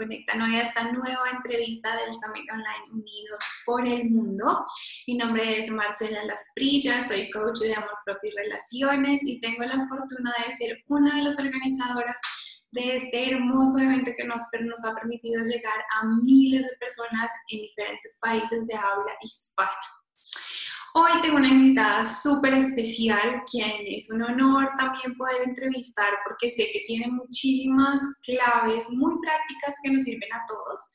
conectan hoy a esta nueva entrevista del Summit Online Unidos por el Mundo. Mi nombre es Marcela Lasprilla, soy coach de amor propio y relaciones y tengo la fortuna de ser una de las organizadoras de este hermoso evento que nos, nos ha permitido llegar a miles de personas en diferentes países de habla hispana. Hoy tengo una invitada súper especial, quien es un honor también poder entrevistar porque sé que tiene muchísimas claves muy prácticas que nos sirven a todos.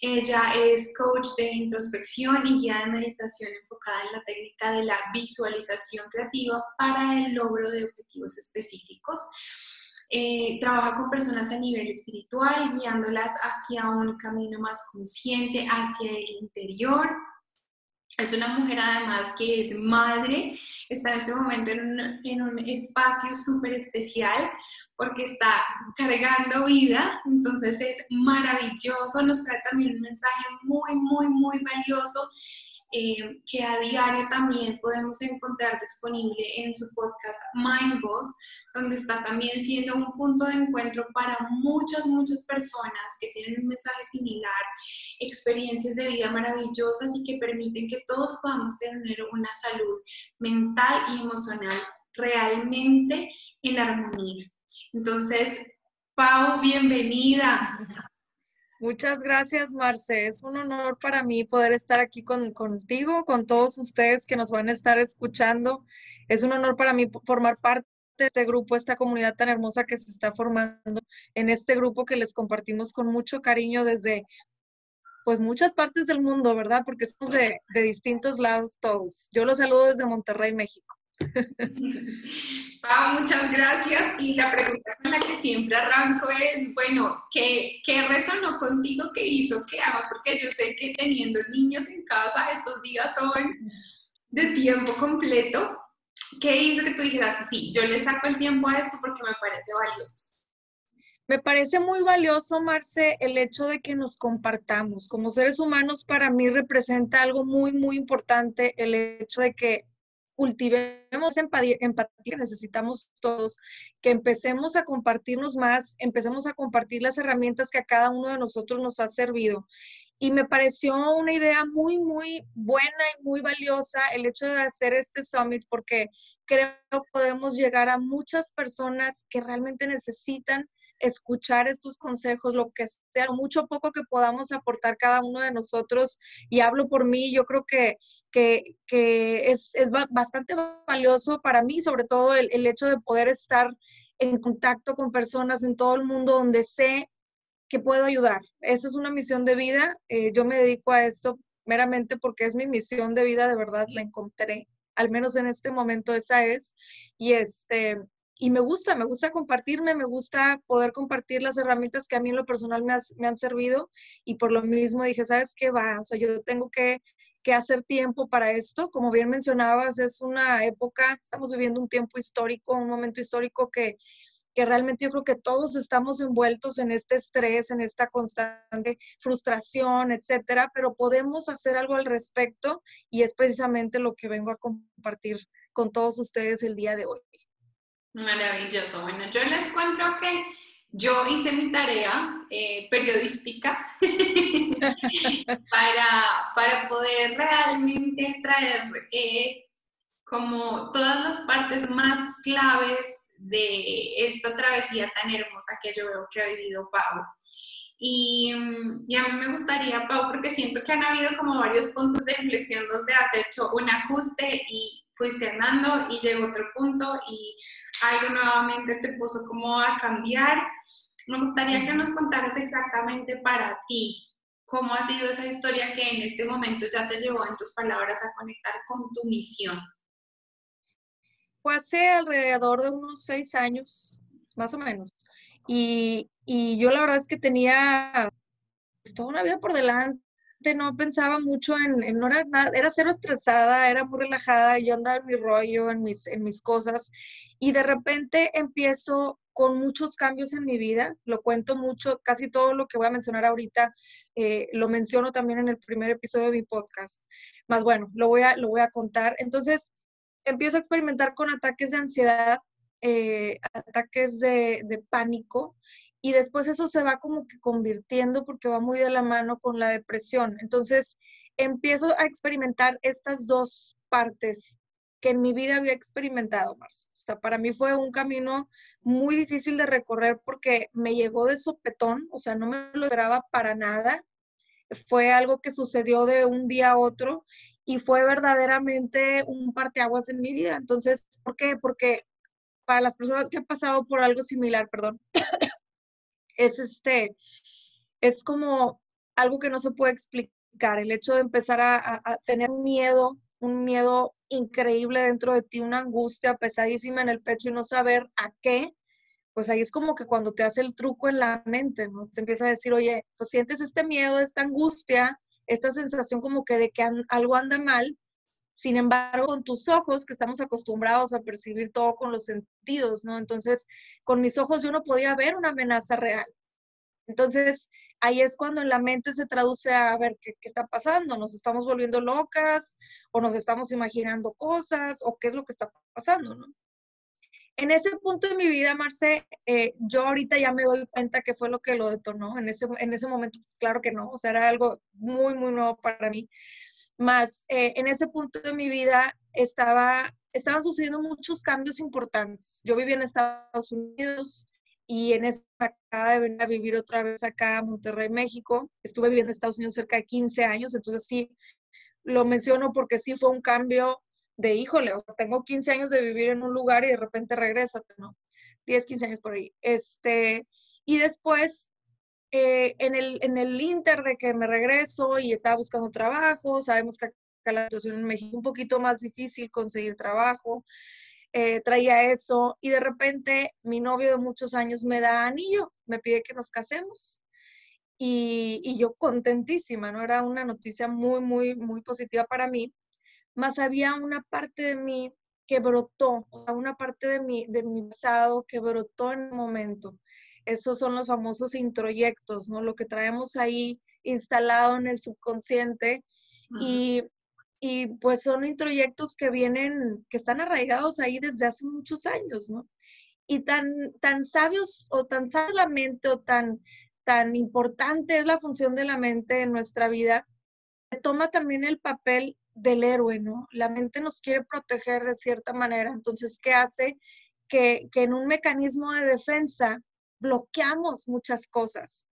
Ella es coach de introspección y guía de meditación enfocada en la técnica de la visualización creativa para el logro de objetivos específicos. Eh, trabaja con personas a nivel espiritual, guiándolas hacia un camino más consciente, hacia el interior, es una mujer además que es madre, está en este momento en un, en un espacio súper especial porque está cargando vida, entonces es maravilloso, nos trae también un mensaje muy, muy, muy valioso eh, que a diario también podemos encontrar disponible en su podcast Mind Boss, donde está también siendo un punto de encuentro para muchas, muchas personas que tienen un mensaje similar, experiencias de vida maravillosas y que permiten que todos podamos tener una salud mental y emocional realmente en armonía. Entonces, Pau, bienvenida. Muchas gracias, Marce. Es un honor para mí poder estar aquí contigo, con todos ustedes que nos van a estar escuchando. Es un honor para mí formar parte de este grupo, esta comunidad tan hermosa que se está formando en este grupo que les compartimos con mucho cariño desde pues muchas partes del mundo, ¿verdad? Porque somos de, de distintos lados todos. Yo los saludo desde Monterrey, México. Pau, muchas gracias. Y la pregunta con la que siempre arranco es, bueno, ¿qué, ¿qué, resonó contigo? ¿Qué hizo? ¿Qué hagas? Porque yo sé que teniendo niños en casa, estos días son de tiempo completo. ¿Qué hizo que tú dijeras, sí, yo le saco el tiempo a esto porque me parece valioso? Me parece muy valioso, Marce, el hecho de que nos compartamos. Como seres humanos, para mí representa algo muy, muy importante el hecho de que cultivemos empatía, necesitamos todos, que empecemos a compartirnos más, empecemos a compartir las herramientas que a cada uno de nosotros nos ha servido. Y me pareció una idea muy, muy buena y muy valiosa el hecho de hacer este summit porque creo que podemos llegar a muchas personas que realmente necesitan escuchar estos consejos, lo que sea, mucho o poco que podamos aportar cada uno de nosotros. Y hablo por mí, yo creo que, que, es, es, bastante valioso para mí, sobre todo el, el hecho de poder estar en contacto con personas en todo el mundo donde sé que puedo ayudar. Esa es una misión de vida. Eh, yo me dedico a esto meramente porque es mi misión de vida, de verdad la encontré. Al menos en este momento esa es. Y este, y me gusta, me gusta compartirme, me gusta poder compartir las herramientas que a mí en lo personal me, han servido y por lo mismo dije, ¿sabes qué va? O sea, yo tengo que, que, hacer tiempo para esto. Como bien mencionabas, es una época, estamos viviendo un tiempo histórico, un momento histórico que, que realmente yo creo que todos estamos envueltos en este estrés, en esta constante frustración, etcétera, pero podemos hacer algo al respecto y es precisamente lo que vengo a compartir con todos ustedes el día de hoy. Maravilloso. Bueno, yo les cuento que yo hice mi tarea eh, periodística para, para, poder realmente traer eh, como todas las partes más claves de esta travesía tan hermosa que yo veo que ha vivido Pau. Y, y, a mí me gustaría, Pau, porque siento que han habido como varios puntos de inflexión donde has hecho un ajuste y fuiste andando y llegó otro punto y algo nuevamente te puso como a cambiar. Me gustaría que nos contaras exactamente para ti cómo ha sido esa historia que en este momento ya te llevó en tus palabras a conectar con tu misión. Fue hace alrededor de unos seis años, más o menos. Y, y yo la verdad es que tenía pues, toda una vida por delante no pensaba mucho en, no era nada, era cero estresada, era muy relajada, yo andaba en mi rollo, en mis, en mis cosas, y de repente empiezo con muchos cambios en mi vida, lo cuento mucho, casi todo lo que voy a mencionar ahorita eh, lo menciono también en el primer episodio de mi podcast, más bueno, lo voy a, lo voy a contar. Entonces, empiezo a experimentar con ataques de ansiedad eh, ataques de pánico y después eso se va como que convirtiendo porque va muy de la mano con la depresión. Entonces empiezo a experimentar estas dos partes que en mi vida había experimentado, más. O sea, para mí fue un camino muy difícil de recorrer porque me llegó de sopetón, o sea, no me lo esperaba para nada. Fue algo que sucedió de un día a otro y fue verdaderamente un parteaguas en mi vida. Entonces, ¿por qué? Porque para las personas que han pasado por algo similar, perdón, es este, es como algo que no se puede explicar, el hecho de empezar a, tener miedo, un miedo increíble dentro de ti, una angustia pesadísima en el pecho y no saber a qué, pues ahí es como que cuando te hace el truco en la mente, ¿no? Te empieza a decir, oye, pues sientes este miedo, esta angustia, esta sensación como que de que algo anda mal, sin embargo, con tus ojos, que estamos acostumbrados a percibir todo con los sentidos, ¿no? Entonces, con mis ojos yo no podía ver una amenaza real. Entonces, ahí es cuando en la mente se traduce a ver qué, está pasando, nos estamos volviendo locas o nos estamos imaginando cosas o qué es lo que está pasando, ¿no? En ese punto de mi vida, Marce, eh, yo ahorita ya me doy cuenta que fue lo que lo detonó. En ese, en ese momento, pues claro que no, o sea, era algo muy, muy nuevo para mí. Más eh, en ese punto de mi vida estaba, estaban sucediendo muchos cambios importantes. Yo vivía en Estados Unidos y en esa acaba de venir a vivir otra vez acá a Monterrey, México. Estuve viviendo en Estados Unidos cerca de 15 años, entonces sí lo menciono porque sí fue un cambio de híjole, o tengo 15 años de vivir en un lugar y de repente regrésate, ¿no? 10, 15 años por ahí. Este, y después eh, en, el, en el inter de que me regreso y estaba buscando trabajo, sabemos que acá la situación en México es un poquito más difícil conseguir trabajo, eh, traía eso y de repente mi novio de muchos años me da anillo, me pide que nos casemos. Y, y yo contentísima, ¿no? Era una noticia muy, muy, muy positiva para mí, más había una parte de mí que brotó, una parte de mi, de mi pasado que brotó en el momento esos son los famosos introyectos, ¿no? Lo que traemos ahí instalado en el subconsciente y, y, pues son introyectos que vienen, que están arraigados ahí desde hace muchos años, ¿no? Y tan, tan sabios o tan sabia la mente o tan, tan importante es la función de la mente en nuestra vida, toma también el papel del héroe, ¿no? La mente nos quiere proteger de cierta manera, entonces, ¿qué hace? Que, que en un mecanismo de defensa bloqueamos muchas cosas,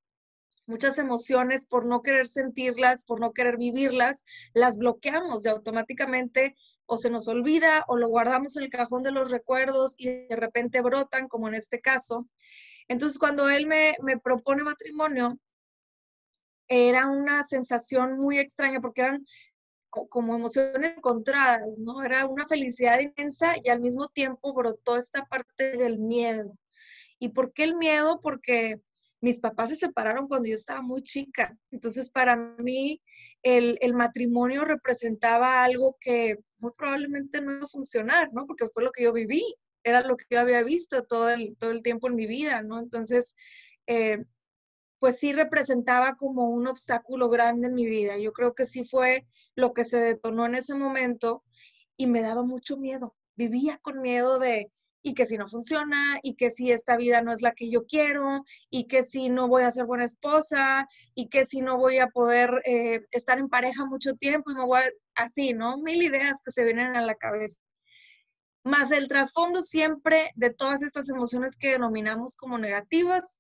muchas emociones por no querer sentirlas, por no querer vivirlas, las bloqueamos y automáticamente o se nos olvida o lo guardamos en el cajón de los recuerdos y de repente brotan, como en este caso. Entonces, cuando él me, me propone matrimonio, era una sensación muy extraña porque eran como emociones encontradas, ¿no? Era una felicidad inmensa y al mismo tiempo brotó esta parte del miedo. ¿Y por qué el miedo? Porque mis papás se separaron cuando yo estaba muy chica. Entonces, para mí, el, matrimonio representaba algo que muy probablemente no iba a funcionar, ¿no? Porque fue lo que yo viví, era lo que yo había visto todo el, todo el tiempo en mi vida, ¿no? Entonces, eh, pues sí representaba como un obstáculo grande en mi vida. Yo creo que sí fue lo que se detonó en ese momento y me daba mucho miedo. Vivía con miedo de, y que si no funciona, y que si esta vida no es la que yo quiero, y que si no voy a ser buena esposa, y que si no voy a poder eh, estar en pareja mucho tiempo y me voy así, ¿no? Mil ideas que se vienen a la cabeza. Más el trasfondo siempre de todas estas emociones que denominamos como negativas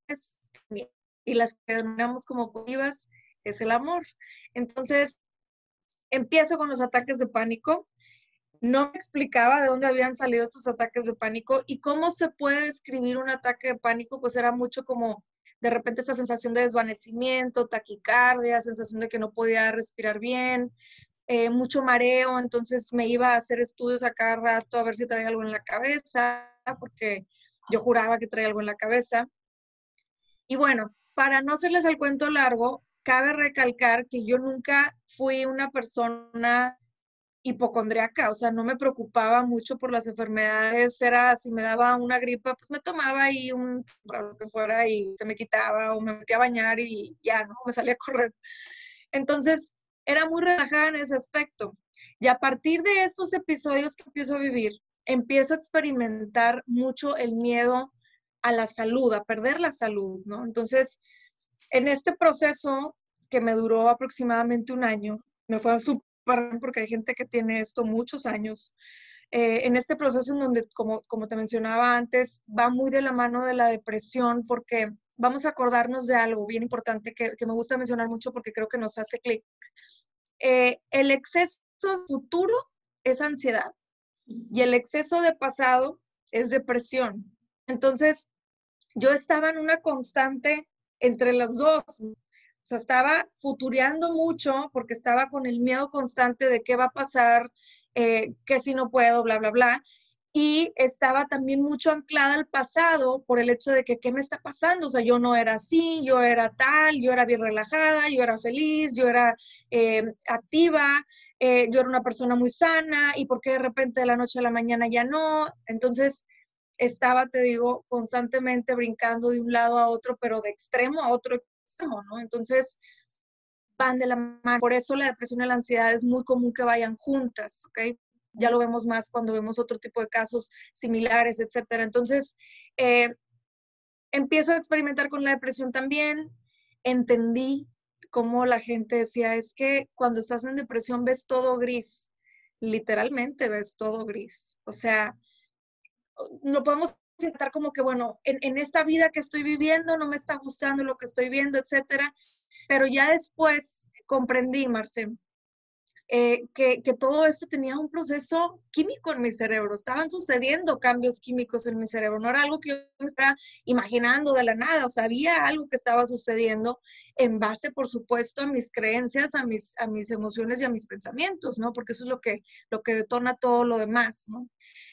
y las que denominamos como positivas es el amor. Entonces, empiezo con los ataques de pánico no me explicaba de dónde habían salido estos ataques de pánico y cómo se puede describir un ataque de pánico, pues era mucho como de repente esta sensación de desvanecimiento, taquicardia, sensación de que no podía respirar bien, eh, mucho mareo, entonces me iba a hacer estudios a cada rato a ver si traía algo en la cabeza, porque yo juraba que traía algo en la cabeza. Y bueno, para no hacerles el cuento largo, cabe recalcar que yo nunca fui una persona hipocondriaca, o sea, no me preocupaba mucho por las enfermedades, era si me daba una gripa, pues me tomaba ahí un, lo que fuera y se me quitaba o me metía a bañar y ya, ¿no? Me salía a correr. Entonces, era muy relajada en ese aspecto. Y a partir de estos episodios que empiezo a vivir, empiezo a experimentar mucho el miedo a la salud, a perder la salud, ¿no? Entonces, en este proceso que me duró aproximadamente un año, me fue porque hay gente que tiene esto muchos años. Eh, en este proceso en donde, como, como te mencionaba antes, va muy de la mano de la depresión porque vamos a acordarnos de algo bien importante que, que me gusta mencionar mucho porque creo que nos hace clic. Eh, el exceso futuro es ansiedad y el exceso de pasado es depresión. Entonces, yo estaba en una constante entre las dos. O sea, estaba futureando mucho porque estaba con el miedo constante de qué va a pasar, eh, que si no puedo, bla, bla, bla. Y estaba también mucho anclada al pasado por el hecho de que qué me está pasando. O sea, yo no era así, yo era tal, yo era bien relajada, yo era feliz, yo era eh, activa, eh, yo era una persona muy sana y por qué de repente de la noche a la mañana ya no. Entonces, estaba, te digo, constantemente brincando de un lado a otro, pero de extremo a otro Entonces, van de la mano. Por eso la depresión y la ansiedad es muy común que vayan juntas, ¿ok? Ya lo vemos más cuando vemos otro tipo de casos similares, etcétera. Entonces, eh, empiezo a experimentar con la depresión también. Entendí cómo la gente decía, es que cuando estás en depresión ves todo gris. Literalmente ves todo gris. O sea, no podemos intentar como que, bueno, en, esta vida que estoy viviendo no me está gustando lo que estoy viendo, etcétera. Pero ya después comprendí, Marce, eh, que, que, todo esto tenía un proceso químico en mi cerebro. Estaban sucediendo cambios químicos en mi cerebro. No era algo que yo me estaba imaginando de la nada. O sea, había algo que estaba sucediendo en base, por supuesto, a mis creencias, a mis, a mis emociones y a mis pensamientos, ¿no? Porque eso es lo que, lo que detona todo lo demás, ¿no?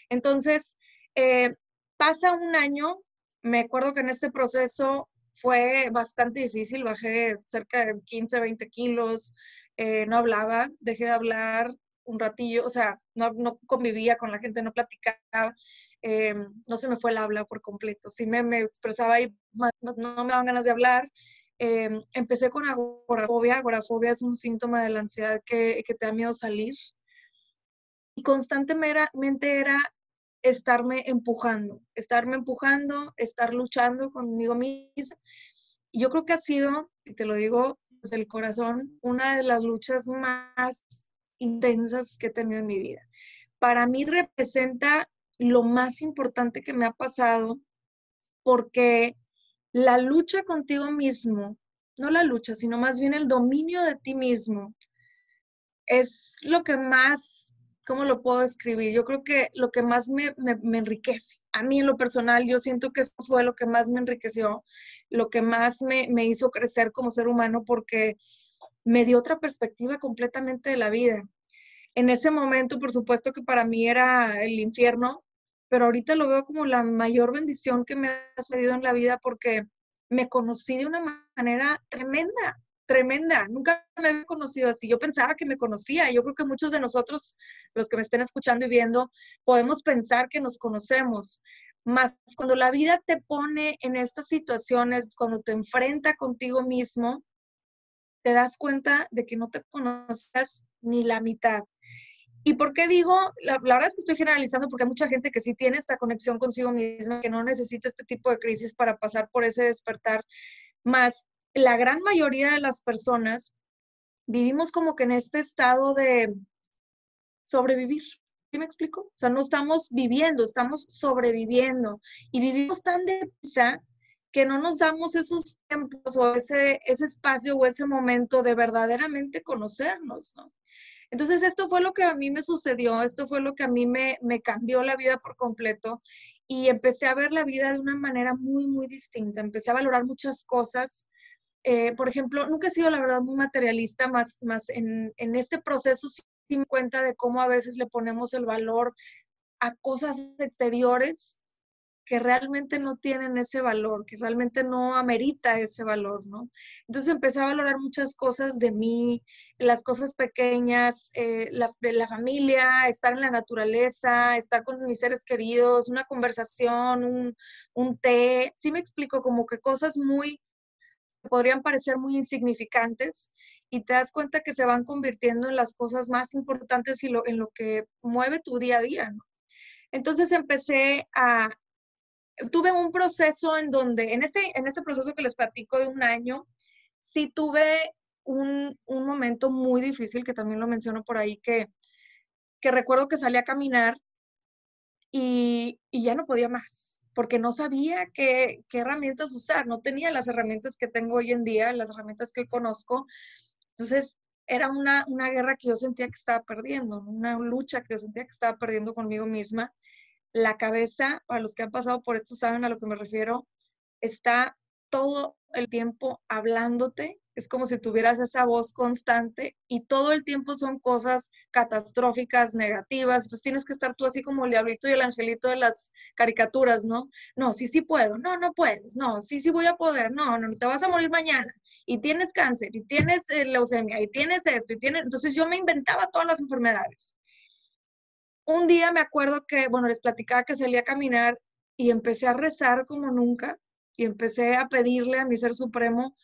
Entonces, eh, pasa un año, me acuerdo que en este proceso fue bastante difícil, bajé cerca de 15, 20 kilos, eh, no hablaba, dejé de hablar un ratillo, o sea, no, convivía con la gente, no platicaba, eh, no se me fue el habla por completo, sí me, me expresaba y no, me daban ganas de hablar. empecé con agorafobia, agorafobia es un síntoma de la ansiedad que, que te da miedo salir. Y constantemente era estarme empujando, estarme empujando, estar luchando conmigo misma. Yo creo que ha sido, y te lo digo desde el corazón, una de las luchas más intensas que he tenido en mi vida. Para mí representa lo más importante que me ha pasado porque la lucha contigo mismo, no la lucha, sino más bien el dominio de ti mismo, es lo que más ¿cómo lo puedo escribir? Yo creo que lo que más me, enriquece, a mí en lo personal, yo siento que eso fue lo que más me enriqueció, lo que más me, hizo crecer como ser humano porque me dio otra perspectiva completamente de la vida. En ese momento, por supuesto que para mí era el infierno, pero ahorita lo veo como la mayor bendición que me ha sucedido en la vida porque me conocí de una manera tremenda tremenda. Nunca me había conocido así. Yo pensaba que me conocía. Yo creo que muchos de nosotros, los que me estén escuchando y viendo, podemos pensar que nos conocemos. Más cuando la vida te pone en estas situaciones, cuando te enfrenta contigo mismo, te das cuenta de que no te conoces ni la mitad. ¿Y por qué digo? La, la, verdad es que estoy generalizando porque hay mucha gente que sí tiene esta conexión consigo misma, que no necesita este tipo de crisis para pasar por ese despertar. Más la gran mayoría de las personas vivimos como que en este estado de sobrevivir. ¿Sí me explico? O sea, no estamos viviendo, estamos sobreviviendo y vivimos tan deprisa que no nos damos esos tiempos o ese, ese espacio o ese momento de verdaderamente conocernos, ¿no? Entonces, esto fue lo que a mí me sucedió, esto fue lo que a mí me, me cambió la vida por completo y empecé a ver la vida de una manera muy, muy distinta. Empecé a valorar muchas cosas eh, por ejemplo, nunca he sido, la verdad, muy materialista, más, más en, en este proceso sí me cuenta de cómo a veces le ponemos el valor a cosas exteriores que realmente no tienen ese valor, que realmente no amerita ese valor, ¿no? Entonces empecé a valorar muchas cosas de mí, las cosas pequeñas, eh, la, la, familia, estar en la naturaleza, estar con mis seres queridos, una conversación, un, un té, sí me explico, como que cosas muy podrían parecer muy insignificantes y te das cuenta que se van convirtiendo en las cosas más importantes y lo, en lo que mueve tu día a día. Entonces empecé a, tuve un proceso en donde, en ese, en ese proceso que les platico de un año, sí tuve un, un momento muy difícil, que también lo menciono por ahí, que, que recuerdo que salí a caminar y, y ya no podía más, porque no sabía qué, herramientas usar, no tenía las herramientas que tengo hoy en día, las herramientas que hoy conozco. Entonces, era una, una guerra que yo sentía que estaba perdiendo, una lucha que yo sentía que estaba perdiendo conmigo misma. La cabeza, para los que han pasado por esto saben a lo que me refiero, está todo el tiempo hablándote es como si tuvieras esa voz constante y todo el tiempo son cosas catastróficas, negativas, entonces tienes que estar tú así como el diablito y el angelito de las caricaturas, ¿no? No, sí, sí puedo, no, no puedes, no, sí, sí voy a poder, no, no, te vas a morir mañana y tienes cáncer y tienes eh, leucemia y tienes esto y tienes, entonces yo me inventaba todas las enfermedades. Un día me acuerdo que, bueno, les platicaba que salí a caminar y empecé a rezar como nunca y empecé a pedirle a mi ser supremo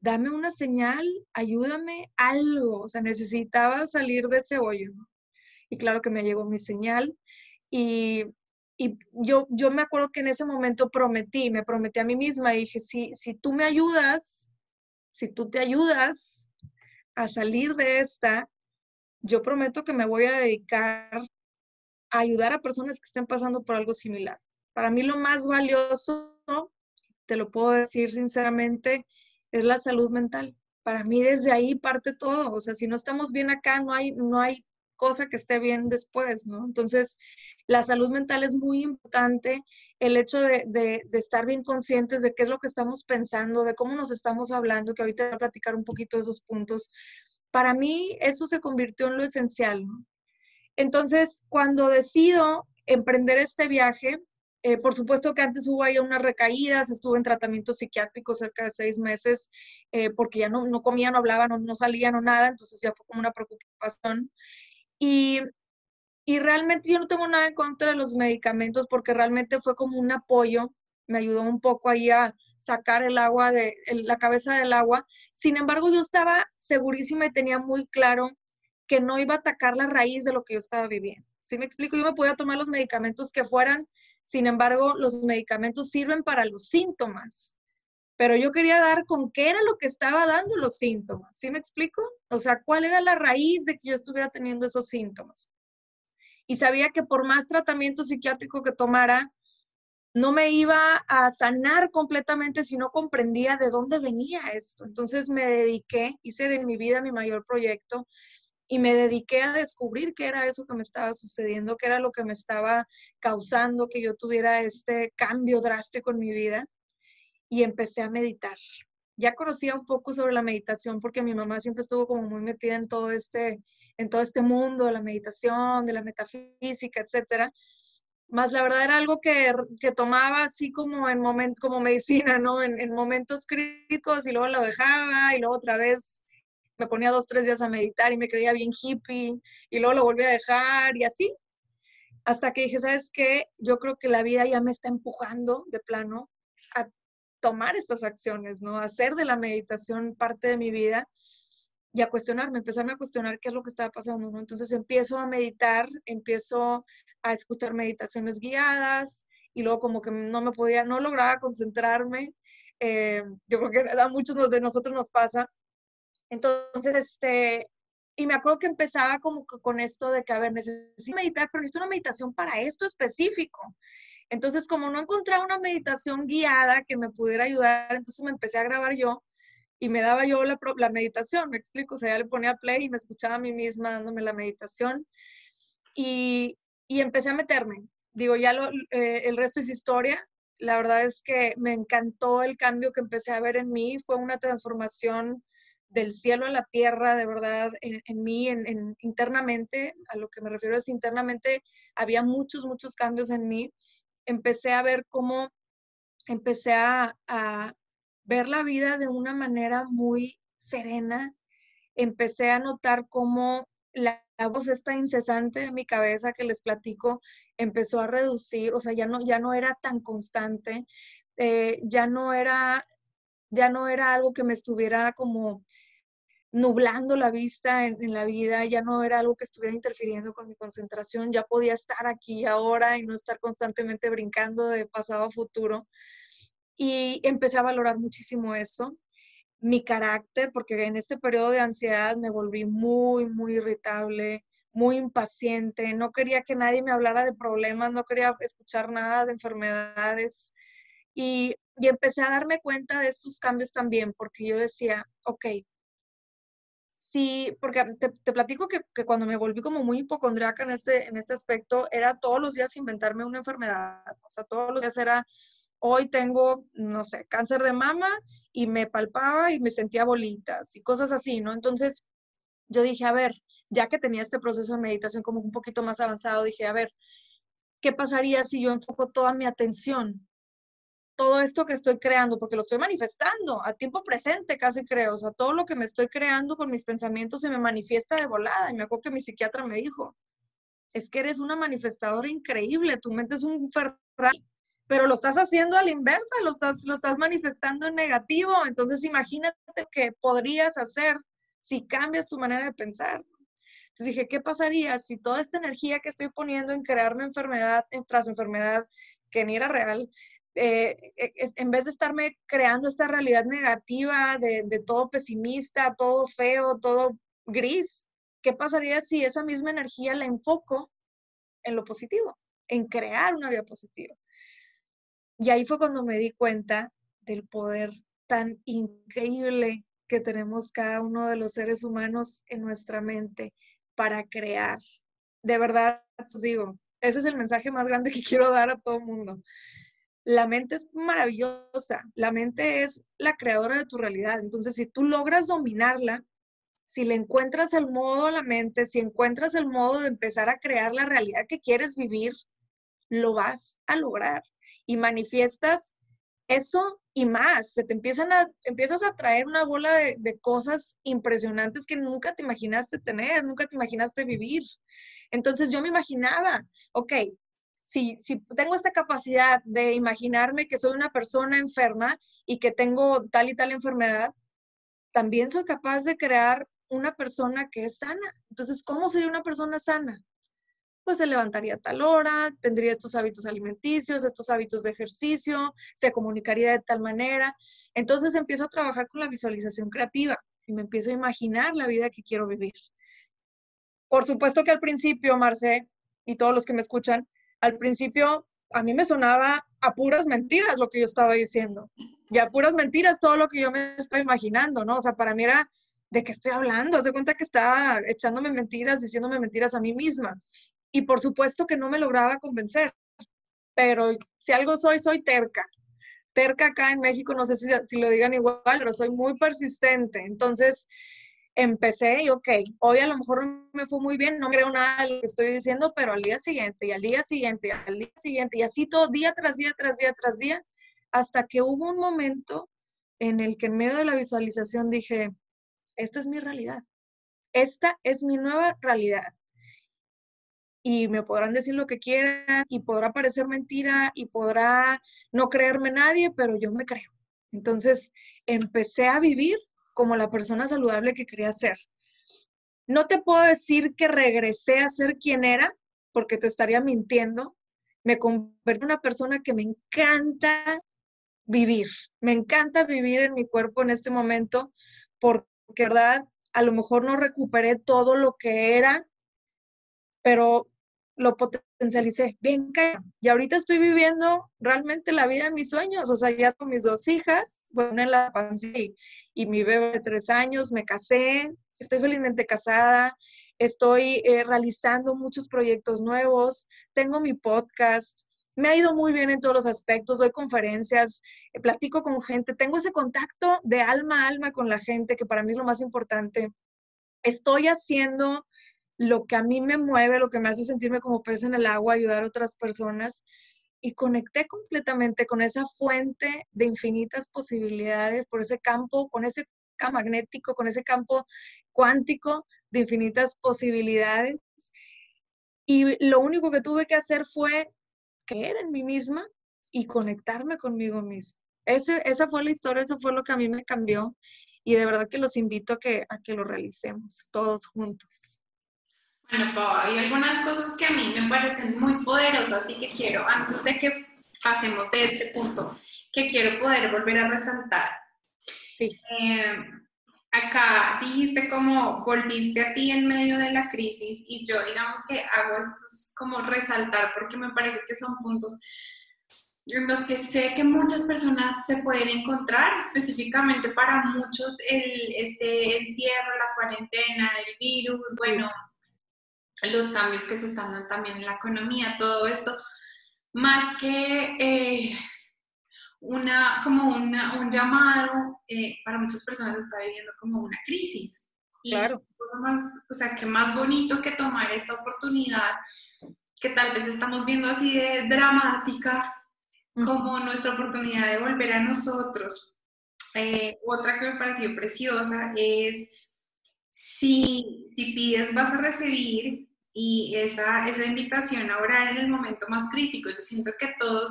dame una señal, ayúdame, algo. O sea, necesitaba salir de ese hoyo. Y claro que me llegó mi señal. Y, yo, yo me acuerdo que en ese momento prometí, me prometí a mí misma, y dije, si, si tú me ayudas, si tú te ayudas a salir de esta, yo prometo que me voy a dedicar a ayudar a personas que estén pasando por algo similar. Para mí lo más valioso, te lo puedo decir sinceramente, es la salud mental. Para mí desde ahí parte todo. O sea, si no estamos bien acá, no hay, no hay cosa que esté bien después, ¿no? Entonces, la salud mental es muy importante, el hecho de, de, estar bien conscientes de qué es lo que estamos pensando, de cómo nos estamos hablando, que ahorita voy a platicar un poquito de esos puntos. Para mí eso se convirtió en lo esencial. Entonces, cuando decido emprender este viaje, eh, por supuesto que antes hubo ahí unas recaídas, estuve en tratamiento psiquiátrico cerca de seis meses, eh, porque ya no, no comía, no hablaba, no, no salía, no nada, entonces ya fue como una preocupación. Y, y realmente yo no tengo nada en contra de los medicamentos porque realmente fue como un apoyo, me ayudó un poco ahí a sacar el agua de la cabeza del agua. Sin embargo, yo estaba segurísima y tenía muy claro que no iba a atacar la raíz de lo que yo estaba viviendo. ¿Sí me explico? Yo me podía tomar los medicamentos que fueran, sin embargo, los medicamentos sirven para los síntomas, pero yo quería dar con qué era lo que estaba dando los síntomas. ¿Sí me explico? O sea, cuál era la raíz de que yo estuviera teniendo esos síntomas. Y sabía que por más tratamiento psiquiátrico que tomara, no me iba a sanar completamente si no comprendía de dónde venía esto. Entonces me dediqué, hice de mi vida mi mayor proyecto y me dediqué a descubrir qué era eso que me estaba sucediendo, qué era lo que me estaba causando que yo tuviera este cambio drástico en mi vida y empecé a meditar. Ya conocía un poco sobre la meditación porque mi mamá siempre estuvo como muy metida en todo este en todo este mundo de la meditación, de la metafísica, etcétera. Más la verdad era algo que, que tomaba así como en momento, como medicina, ¿no? En, en momentos críticos y luego lo dejaba y luego otra vez me ponía dos, tres días a meditar y me creía bien hippie y luego lo volví a dejar y así. Hasta que dije, ¿sabes qué? Yo creo que la vida ya me está empujando de plano a tomar estas acciones, ¿no? A hacer de la meditación parte de mi vida y a cuestionarme, empezarme a cuestionar qué es lo que estaba pasando, ¿no? Entonces empiezo a meditar, empiezo a escuchar meditaciones guiadas y luego como que no me podía, no lograba concentrarme. Eh, yo creo que a muchos de nosotros nos pasa entonces, este, y me acuerdo que empezaba como con esto de que, a ver, necesito meditar, pero necesito una meditación para esto específico. Entonces, como no encontraba una meditación guiada que me pudiera ayudar, entonces me empecé a grabar yo y me daba yo la, la meditación, me explico, o sea, ya le ponía play y me escuchaba a mí misma dándome la meditación y, y empecé a meterme. Digo, ya lo, eh, el resto es historia. La verdad es que me encantó el cambio que empecé a ver en mí, fue una transformación del cielo a la tierra, de verdad, en, mí, en, internamente, a lo que me refiero es internamente, había muchos, muchos cambios en mí. Empecé a ver cómo, empecé a, ver la vida de una manera muy serena. Empecé a notar cómo la, voz esta incesante en mi cabeza que les platico empezó a reducir, o sea, ya no, ya no era tan constante, eh, ya no era ya no era algo que me estuviera como nublando la vista en, la vida, ya no era algo que estuviera interfiriendo con mi concentración, ya podía estar aquí ahora y no estar constantemente brincando de pasado a futuro. Y empecé a valorar muchísimo eso, mi carácter, porque en este periodo de ansiedad me volví muy, muy irritable, muy impaciente, no quería que nadie me hablara de problemas, no quería escuchar nada de enfermedades. Y, y empecé a darme cuenta de estos cambios también, porque yo decía, ok, sí, porque te, te platico que, que, cuando me volví como muy hipocondriaca en este, en este aspecto, era todos los días inventarme una enfermedad. O sea, todos los días era, hoy tengo, no sé, cáncer de mama y me palpaba y me sentía bolitas y cosas así, ¿no? Entonces, yo dije, a ver, ya que tenía este proceso de meditación como un poquito más avanzado, dije, a ver, ¿qué pasaría si yo enfoco toda mi atención todo esto que estoy creando, porque lo estoy manifestando a tiempo presente, casi creo. O sea, todo lo que me estoy creando con mis pensamientos se me manifiesta de volada. Y me acuerdo que mi psiquiatra me dijo, es que eres una manifestadora increíble, tu mente es un Ferrari, pero lo estás haciendo a la inversa, lo estás, lo estás manifestando en negativo. Entonces, imagínate qué podrías hacer si cambias tu manera de pensar. Entonces dije, ¿qué pasaría si toda esta energía que estoy poniendo en crearme enfermedad tras enfermedad, que ni era real, eh, e, en vez de estarme creando esta realidad negativa de, de, todo pesimista, todo feo, todo gris, ¿qué pasaría si esa misma energía la enfoco en lo positivo, en crear una vida positiva? Y ahí fue cuando me di cuenta del poder tan increíble que tenemos cada uno de los seres humanos en nuestra mente para crear. De verdad, os digo, ese es el mensaje más grande que quiero dar a todo el mundo la mente es maravillosa, la mente es la creadora de tu realidad. Entonces, si tú logras dominarla, si le encuentras el modo a la mente, si encuentras el modo de empezar a crear la realidad que quieres vivir, lo vas a lograr y manifiestas eso y más. Se te empiezan a, empiezas a traer una bola de, de cosas impresionantes que nunca te imaginaste tener, nunca te imaginaste vivir. Entonces yo me imaginaba, ok, si, tengo esta capacidad de imaginarme que soy una persona enferma y que tengo tal y tal enfermedad, también soy capaz de crear una persona que es sana. Entonces, ¿cómo sería una persona sana? Pues se levantaría a tal hora, tendría estos hábitos alimenticios, estos hábitos de ejercicio, se comunicaría de tal manera. Entonces empiezo a trabajar con la visualización creativa y me empiezo a imaginar la vida que quiero vivir. Por supuesto que al principio, Marce, y todos los que me escuchan, al principio a mí me sonaba a puras mentiras lo que yo estaba diciendo. Y a puras mentiras todo lo que yo me estaba imaginando, ¿no? O sea, para mí era, ¿de qué estoy hablando? Hace cuenta que estaba echándome mentiras, diciéndome mentiras a mí misma. Y por supuesto que no me lograba convencer. Pero si algo soy, soy terca. Terca acá en México, no sé si, si lo digan igual, pero soy muy persistente. Entonces, empecé y ok, hoy a lo mejor me fue muy bien, no creo nada de lo que estoy diciendo, pero al día siguiente y al día siguiente y al día siguiente y así todo día tras día, tras día, tras día, hasta que hubo un momento en el que en medio de la visualización dije, esta es mi realidad, esta es mi nueva realidad. Y me podrán decir lo que quieran y podrá parecer mentira y podrá no creerme nadie, pero yo me creo. Entonces empecé a vivir como la persona saludable que quería ser. No te puedo decir que regresé a ser quien era, porque te estaría mintiendo. Me convertí en una persona que me encanta vivir. Me encanta vivir en mi cuerpo en este momento, porque, ¿verdad? A lo mejor no recuperé todo lo que era, pero lo potencialicé. Bien, y ahorita estoy viviendo realmente la vida de mis sueños, o sea, ya con mis dos hijas, bueno, en la pandemia y, mi bebé de tres años, me casé, estoy felizmente casada, estoy eh, realizando muchos proyectos nuevos, tengo mi podcast, me ha ido muy bien en todos los aspectos, doy conferencias, eh, platico con gente, tengo ese contacto de alma a alma con la gente, que para mí es lo más importante. Estoy haciendo lo que a mí me mueve, lo que me hace sentirme como pez en el agua, ayudar a otras personas. Y conecté completamente con esa fuente de infinitas posibilidades, por ese campo, con ese campo magnético, con ese campo cuántico de infinitas posibilidades. Y lo único que tuve que hacer fue creer en mí misma y conectarme conmigo misma. Ese, esa fue la historia, eso fue lo que a mí me cambió y de verdad que los invito a que, a que lo realicemos todos juntos. Bueno, Pau, hay algunas cosas que a mí me parecen muy poderosas y que quiero, antes de que pasemos de este punto, que quiero poder volver a resaltar. Sí. Eh, acá dijiste como volviste a ti en medio de la crisis y yo digamos que hago esto como resaltar porque me parece que son puntos en los que sé que muchas personas se pueden encontrar, específicamente para muchos el, este encierro, la cuarentena, el virus, bueno, los cambios que se están dando también en la economía, todo esto, más que eh, una, como un llamado, eh, para muchas personas está viviendo como una crisis. Y claro. cosa más, o sea, que más bonito que tomar esta oportunidad, que tal vez estamos viendo así de dramática, como nuestra oportunidad de volver a nosotros. Eh, otra que me pareció preciosa es si, si pides vas a recibir y esa, esa invitación a orar en el momento más crítico. Yo siento que todos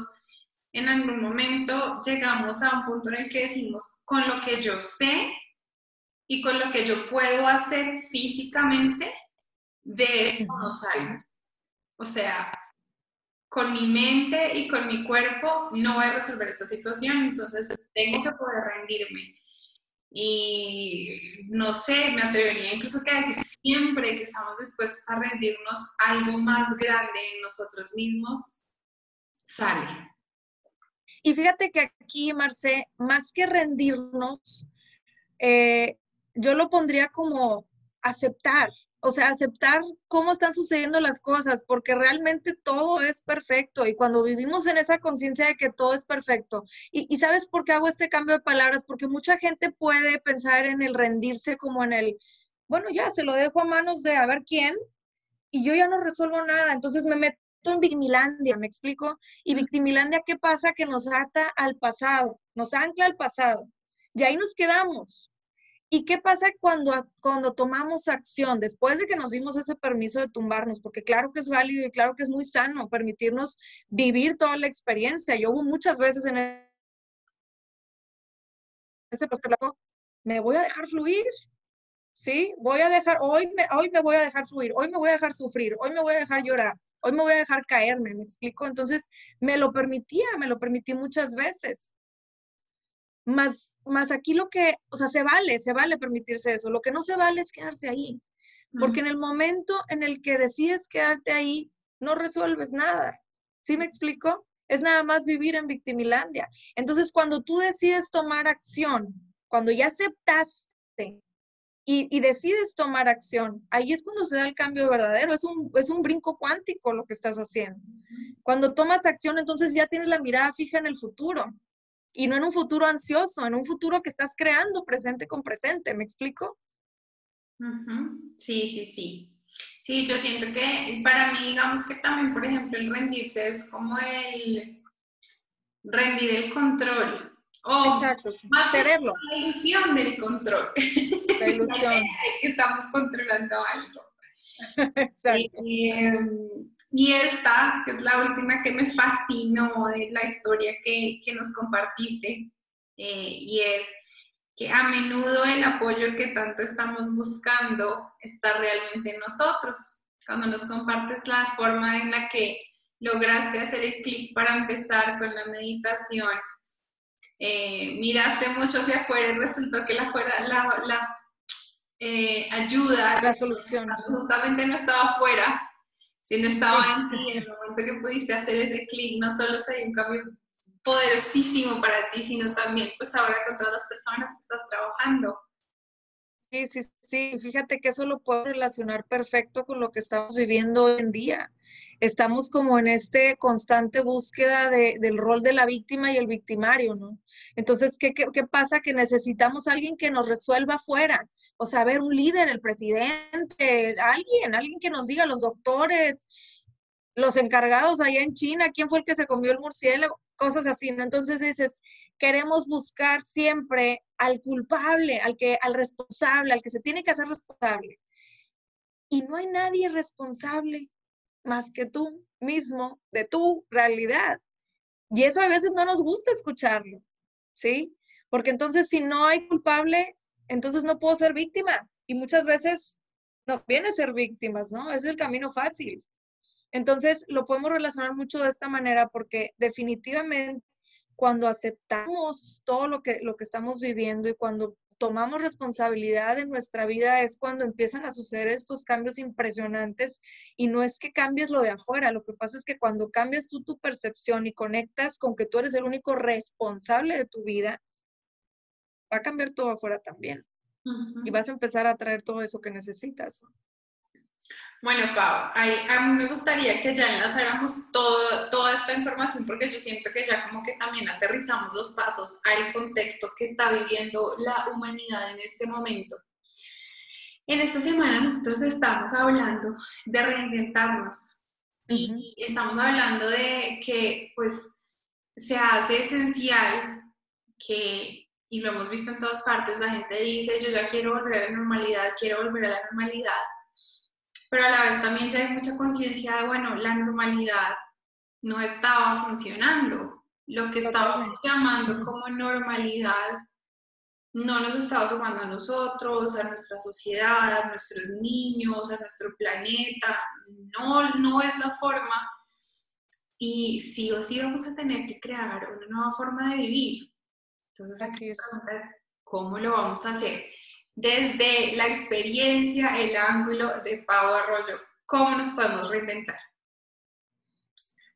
en algún momento llegamos a un punto en el que decimos, con lo que yo sé y con lo que yo puedo hacer físicamente, de eso no salgo. O sea, con mi mente y con mi cuerpo no voy a resolver esta situación, entonces tengo que poder rendirme. Y no sé, me atrevería incluso que a decir siempre que estamos dispuestos a rendirnos algo más grande en nosotros mismos, sale. Y fíjate que aquí, Marce, más que rendirnos, eh, yo lo pondría como aceptar, o sea, aceptar cómo están sucediendo las cosas, porque realmente todo es perfecto y cuando vivimos en esa conciencia de que todo es perfecto, y, y, sabes por qué hago este cambio de palabras, porque mucha gente puede pensar en el rendirse como en el, bueno, ya se lo dejo a manos de a ver quién, y yo ya no resuelvo nada, entonces me meto en Victimilandia, ¿me explico? Y Victimilandia, ¿qué pasa? Que nos ata al pasado, nos ancla al pasado, y ahí nos quedamos. ¿Y qué pasa cuando, cuando tomamos acción, después de que nos dimos ese permiso de tumbarnos? Porque claro que es válido y claro que es muy sano permitirnos vivir toda la experiencia. Yo hubo muchas veces en ese postulado, me voy a dejar fluir, ¿sí? Voy a dejar, hoy me, hoy me voy a dejar fluir, hoy me voy a dejar sufrir, hoy me voy a dejar llorar, hoy me voy a dejar caerme, ¿me explico? Entonces, me lo permitía, me lo permití muchas veces. Más, más aquí lo que, o sea, se vale, se vale permitirse eso. Lo que no se vale es quedarse ahí. Porque en el momento en el que decides quedarte ahí, no resuelves nada. ¿Sí me explico? Es nada más vivir en victimilandia. Entonces, cuando tú decides tomar acción, cuando ya aceptaste y, y, decides tomar acción, ahí es cuando se da el cambio verdadero. Es un, es un brinco cuántico lo que estás haciendo. Cuando tomas acción, entonces ya tienes la mirada fija en el futuro y no en un futuro ansioso, en un futuro que estás creando presente con presente, ¿me explico? Sí, sí, sí. Sí, yo siento que para mí, digamos que también, por ejemplo, el rendirse es como el rendir el control. O Exacto, más cederlo. La ilusión del control. La ilusión. que estamos controlando algo. Exacto. Em, y esta, que es la última que me fascinó de la historia que, que nos compartiste, eh, y es que a menudo el apoyo que tanto estamos buscando está realmente en nosotros. Cuando nos compartes la forma en la que lograste hacer el clic para empezar con la meditación, eh, miraste mucho hacia afuera y resultó que la, fuera, la, la eh, ayuda, la solución, justamente no estaba afuera, si no estaba en ti, en el momento que pudiste hacer ese clic, no solo se dio un cambio poderosísimo para ti, sino también pues ahora con todas las personas que estás trabajando. Sí, sí, sí, fíjate que eso lo puedo relacionar perfecto con lo que estamos viviendo hoy en día. Estamos como en este constante búsqueda de, del rol de la víctima y el victimario, ¿no? Entonces, ¿qué, qué, qué pasa? Que necesitamos a alguien que nos resuelva afuera, o sea, ver un líder, el presidente, alguien, alguien que nos diga, los doctores, los encargados allá en China, quién fue el que se comió el murciélago, cosas así, ¿no? Entonces dices, queremos buscar siempre al culpable, al que, al responsable, al que se tiene que hacer responsable. Y no hay nadie responsable más que tú mismo de tu realidad. Y eso a veces no nos gusta escucharlo, ¿sí? Porque entonces si no hay culpable, entonces no puedo ser víctima. Y muchas veces nos viene ser víctimas, ¿no? Es el camino fácil. Entonces, lo podemos relacionar mucho de esta manera porque definitivamente cuando aceptamos todo lo que, lo que estamos viviendo y cuando tomamos responsabilidad de nuestra vida es cuando empiezan a suceder estos cambios impresionantes y no es que cambies lo de afuera, lo que pasa es que cuando cambias tú tu percepción y conectas con que tú eres el único responsable de tu vida, va a cambiar todo afuera también y vas a empezar a traer todo eso que necesitas. Bueno, Pau, a mí me gustaría que ya enlazáramos todo, toda esta información porque yo siento que ya como que también aterrizamos los pasos al contexto que está viviendo la humanidad en este momento. En esta semana nosotros estamos hablando de reinventarnos y estamos hablando de que pues se hace esencial que, y lo hemos visto en todas partes, la gente dice yo ya quiero volver a la normalidad, quiero volver a la normalidad pero a la vez también ya hay mucha conciencia de, bueno, la normalidad no estaba funcionando. Lo que estábamos llamando como normalidad no nos estaba sumando a nosotros, a nuestra sociedad, a nuestros niños, a nuestro planeta. No, no es la forma. Y sí o sí vamos a tener que crear una nueva forma de vivir. Entonces, aquí es. ¿cómo lo vamos a hacer? Desde la experiencia, el ángulo de Pau Arroyo. ¿Cómo nos podemos reinventar?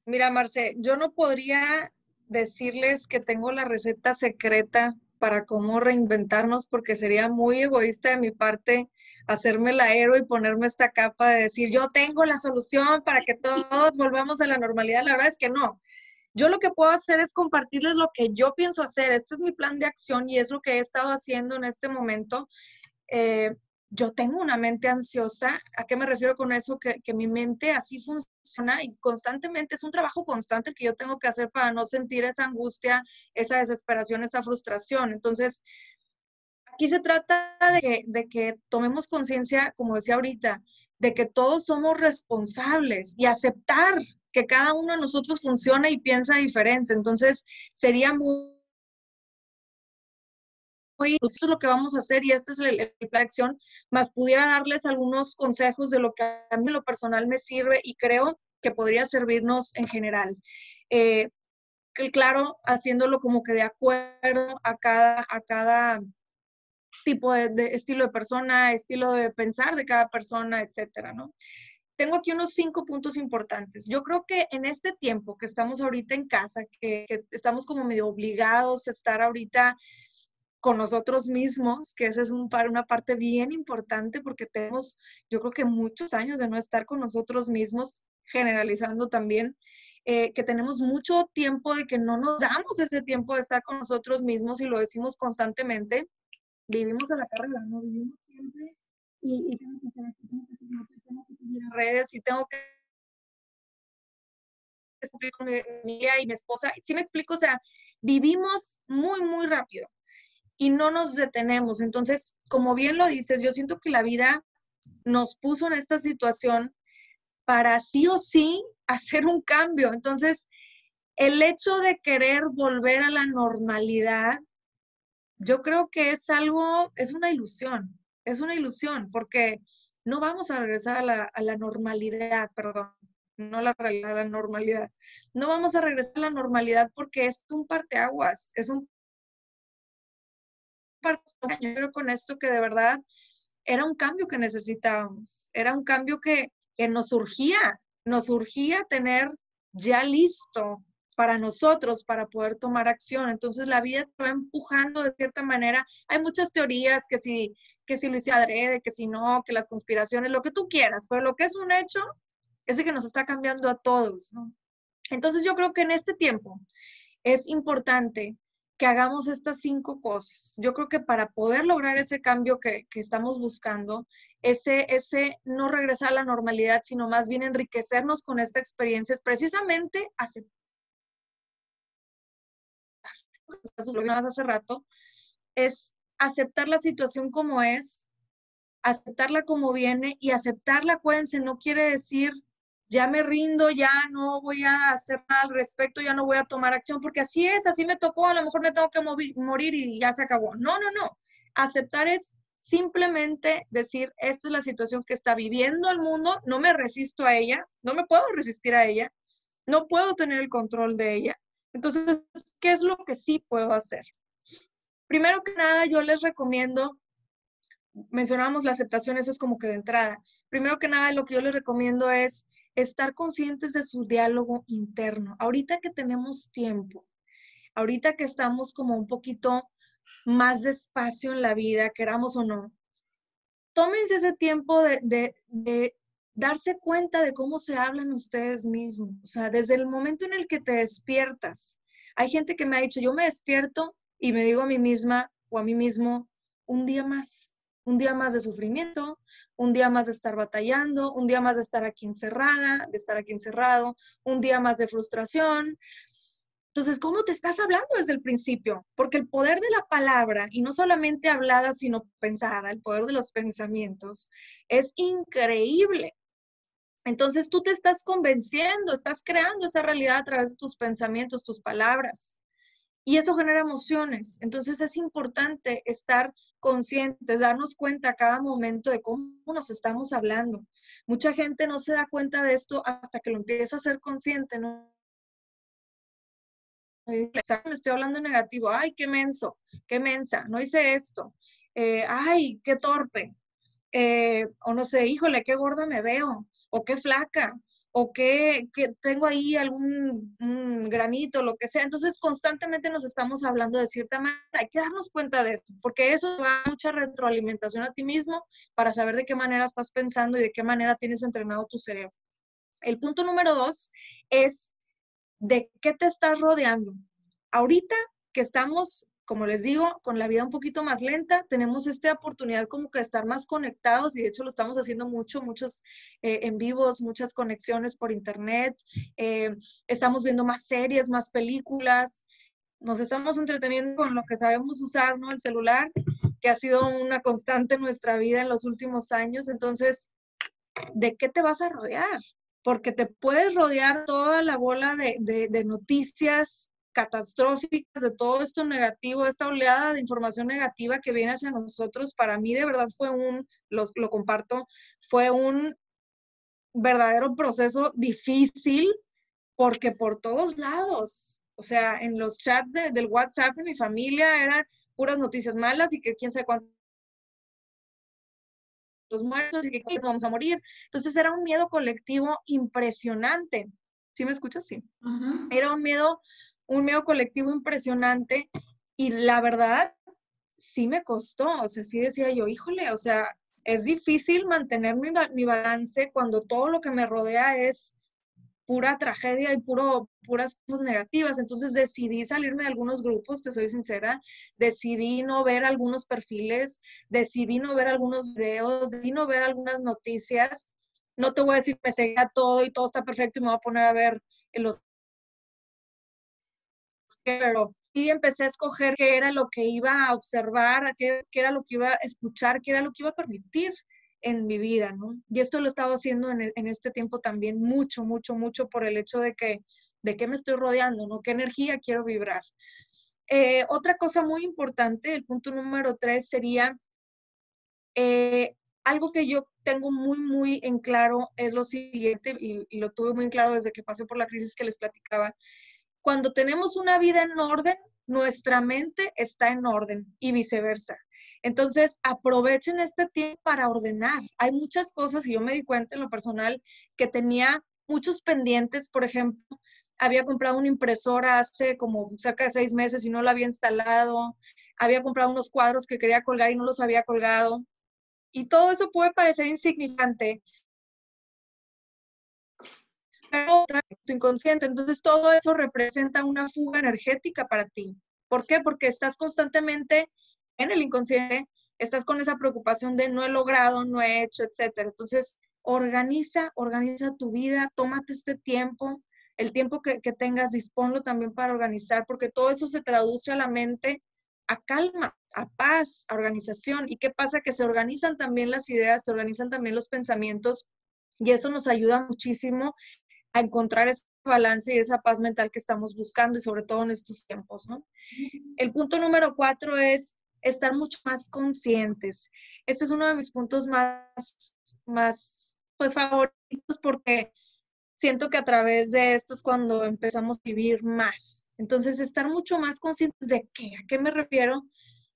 Mira, Marce, yo no podría decirles que tengo la receta secreta para cómo reinventarnos porque sería muy egoísta de mi parte hacerme la héroe y ponerme esta capa de decir yo tengo la solución para que todos volvamos a la normalidad. La verdad es que no. Yo lo que puedo hacer es compartirles lo que yo pienso hacer. Este es mi plan de acción y es lo que he estado haciendo en este momento. Eh, yo tengo una mente ansiosa. ¿A qué me refiero con eso? Que, que, mi mente así funciona y constantemente es un trabajo constante que yo tengo que hacer para no sentir esa angustia, esa desesperación, esa frustración. Entonces, aquí se trata de que, de que tomemos conciencia, como decía ahorita, de que todos somos responsables y aceptar que cada uno de nosotros funciona y piensa diferente. Entonces, sería muy esto es lo que vamos a hacer y este es plan de acción, más pudiera darles algunos consejos de lo que a mí lo personal me sirve y creo que podría servirnos en general. Eh, claro, haciéndolo como que de acuerdo a cada, a cada tipo de, de, estilo de persona, estilo de pensar de cada persona, etcétera, ¿no? Tengo aquí unos cinco puntos importantes. Yo creo que en este tiempo que estamos ahorita en casa, que, estamos como medio obligados a estar ahorita con nosotros mismos, que esa es un, una parte bien importante porque tenemos, yo creo que muchos años de no estar con nosotros mismos, generalizando también, eh, que tenemos mucho tiempo de que no nos damos ese tiempo de estar con nosotros mismos y lo decimos constantemente. Vivimos a la carrera, ¿no? Vivimos siempre y, esto, tengo que a redes y tengo que con mi familia y mi esposa. Si me explico, o sea, vivimos muy, muy rápido y no nos detenemos. Entonces, como bien lo dices, yo siento que la vida nos puso en esta situación para sí o sí hacer un cambio. Entonces, el hecho de querer volver a la normalidad, yo creo que es algo, es una ilusión es una ilusión porque no vamos a regresar a la, normalidad, perdón, no la, a la normalidad. No vamos a regresar a la normalidad porque es un parteaguas, es un parteaguas. Yo creo con esto que de verdad era un cambio que necesitábamos, era un cambio que, que nos surgía, nos surgía tener ya listo para nosotros, para poder tomar acción. Entonces la vida te va empujando de cierta manera. Hay muchas teorías que si que si lo hice adrede, que si no, que las conspiraciones, lo que tú quieras, pero lo que es un hecho es que nos está cambiando a todos, ¿no? Entonces yo creo que en este tiempo es importante que hagamos estas cinco cosas. Yo creo que para poder lograr ese cambio que, que estamos buscando, ese, ese no regresar a la normalidad, sino más bien enriquecernos con esta experiencia, es precisamente aceptar hace rato, es aceptar la situación como es, aceptarla como viene y aceptarla, acuérdense, no quiere decir ya me rindo, ya no voy a hacer nada al respecto, ya no voy a tomar acción, porque así es, así me tocó, a lo mejor me tengo que morir y ya se acabó. No, no, no. Aceptar es simplemente decir, esta es la situación que está viviendo el mundo, no me resisto a ella, no me puedo resistir a ella, no puedo tener el control de ella. Entonces, ¿qué es lo que sí puedo hacer? Primero que nada, yo les recomiendo, mencionábamos la aceptación, eso es como que de entrada. Primero que nada, lo que yo les recomiendo es estar conscientes de su diálogo interno. Ahorita que tenemos tiempo, ahorita que estamos como un poquito más despacio en la vida, queramos o no, tómense ese tiempo de, darse cuenta de cómo se hablan ustedes mismos. O sea, desde el momento en el que te despiertas. Hay gente que me ha dicho, yo me despierto y me digo a mí misma o a mí mismo, un día más, un día más de sufrimiento, un día más de estar batallando, un día más de estar aquí encerrada, de estar aquí encerrado, un día más de frustración, entonces, ¿cómo te estás hablando desde el principio? Porque el poder de la palabra, y no solamente hablada, sino pensada, el poder de los pensamientos, es increíble. Entonces, tú te estás convenciendo, estás creando esa realidad a través de tus pensamientos, tus palabras. Y eso genera emociones. Entonces, es importante estar conscientes, darnos cuenta a cada momento de cómo nos estamos hablando. Mucha gente no se da cuenta de esto hasta que lo empieza a ser consciente, ¿no? me estoy hablando negativo, ay, qué menso, qué mensa, no hice esto, eh, ay, qué torpe, eh, o no sé, híjole, qué gorda me veo, o qué flaca, o qué tengo ahí algún granito, lo que sea. Entonces, constantemente nos estamos hablando de cierta manera. Hay que darnos cuenta de esto, porque eso va a mucha retroalimentación a ti mismo para saber de qué manera estás pensando y de qué manera tienes entrenado tu cerebro. El punto número dos es de qué te estás rodeando. Ahorita que estamos, como les digo, con la vida un poquito más lenta, tenemos esta oportunidad como que de estar más conectados y de hecho lo estamos haciendo mucho, muchos eh, en vivos, muchas conexiones por internet, eh, estamos viendo más series, más películas, nos estamos entreteniendo con lo que sabemos usar, ¿no? El celular, que ha sido una constante en nuestra vida en los últimos años. Entonces, ¿de qué te vas a rodear? porque te puedes rodear toda la bola de, noticias catastróficas, de todo esto negativo, esta oleada de información negativa que viene hacia nosotros, para mí de verdad fue un, lo, lo comparto, fue un verdadero proceso difícil, porque por todos lados, o sea, en los chats del WhatsApp de mi familia eran puras noticias malas y que quién sabe cuánto muertos y que vamos a morir. Entonces era un miedo colectivo impresionante. ¿Sí me escuchas? Sí. Era un miedo, un miedo colectivo impresionante y la verdad sí me costó, o sea, sí decía yo, híjole, o sea, es difícil mantener mi, mi balance cuando todo lo que me rodea es pura tragedia y puro, puras cosas negativas. Entonces decidí salirme de algunos grupos, te soy sincera, decidí no ver algunos perfiles, decidí no ver algunos videos, decidí no ver algunas noticias. No te voy a decir que me seguía todo y todo está perfecto y me voy a poner a ver los... Pero y empecé a escoger qué era lo que iba a observar, qué, era lo que iba a escuchar, qué era lo que iba a permitir en mi vida, ¿no? Y esto lo estaba haciendo en, este tiempo también mucho, mucho, mucho por el hecho de que, de qué me estoy rodeando, ¿no? ¿Qué energía quiero vibrar? Eh, otra cosa muy importante, el punto número tres sería eh, algo que yo tengo muy, muy en claro es lo siguiente, y, lo tuve muy claro desde que pasé por la crisis que les platicaba. Cuando tenemos una vida en orden, nuestra mente está en orden y viceversa. Entonces, aprovechen este tiempo para ordenar. Hay muchas cosas y yo me di cuenta en lo personal que tenía muchos pendientes, por ejemplo, había comprado una impresora hace como cerca de seis meses y no la había instalado, había comprado unos cuadros que quería colgar y no los había colgado. Y todo eso puede parecer insignificante, pero tu inconsciente. Entonces, todo eso representa una fuga energética para ti. ¿Por qué? Porque estás constantemente en el inconsciente, estás con esa preocupación de no he logrado, no he hecho, etcétera. Entonces, organiza, organiza tu vida, tómate este tiempo, el tiempo que, que tengas, disponlo también para organizar, porque todo eso se traduce a la mente a calma, a paz, a organización. ¿Y qué pasa? Que se organizan también las ideas, se organizan también los pensamientos y eso nos ayuda muchísimo a encontrar ese balance y esa paz mental que estamos buscando y sobre todo en estos tiempos, ¿no? El punto número cuatro es estar mucho más conscientes. Este es uno de mis puntos más, más pues, favoritos porque siento que a través de esto es cuando empezamos a vivir más. Entonces, estar mucho más conscientes de qué, ¿a qué me refiero?